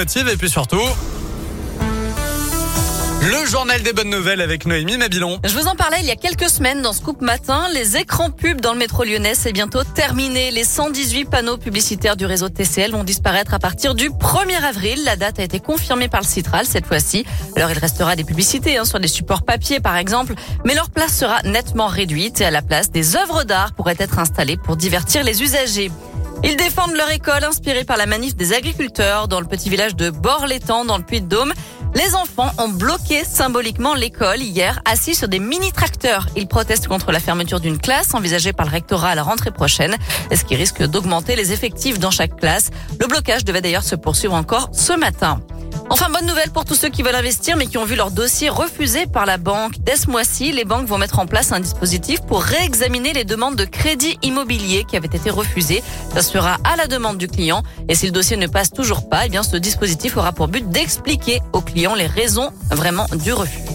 et puis surtout... Le journal des bonnes nouvelles avec Noémie Mabilon. Je vous en parlais il y a quelques semaines dans Scoop Matin. Les écrans pubs dans le métro lyonnais, c'est bientôt terminé. Les 118 panneaux publicitaires du réseau TCL vont disparaître à partir du 1er avril. La date a été confirmée par le Citral cette fois-ci. Alors il restera des publicités hein, sur des supports papier par exemple, mais leur place sera nettement réduite et à la place des œuvres d'art pourraient être installées pour divertir les usagers. Ils défendent leur école inspirée par la manif des agriculteurs dans le petit village de Bord-l'Étang dans le Puy-de-Dôme. Les enfants ont bloqué symboliquement l'école hier, assis sur des mini-tracteurs. Ils protestent contre la fermeture d'une classe envisagée par le rectorat à la rentrée prochaine, ce qui risque d'augmenter les effectifs dans chaque classe. Le blocage devait d'ailleurs se poursuivre encore ce matin. Enfin, bonne nouvelle pour tous ceux qui veulent investir mais qui ont vu leur dossier refusé par la banque. Dès ce mois-ci, les banques vont mettre en place un dispositif pour réexaminer les demandes de crédit immobilier qui avaient été refusées. Ça sera à la demande du client. Et si le dossier ne passe toujours pas, eh bien, ce dispositif aura pour but d'expliquer aux clients les raisons vraiment du refus.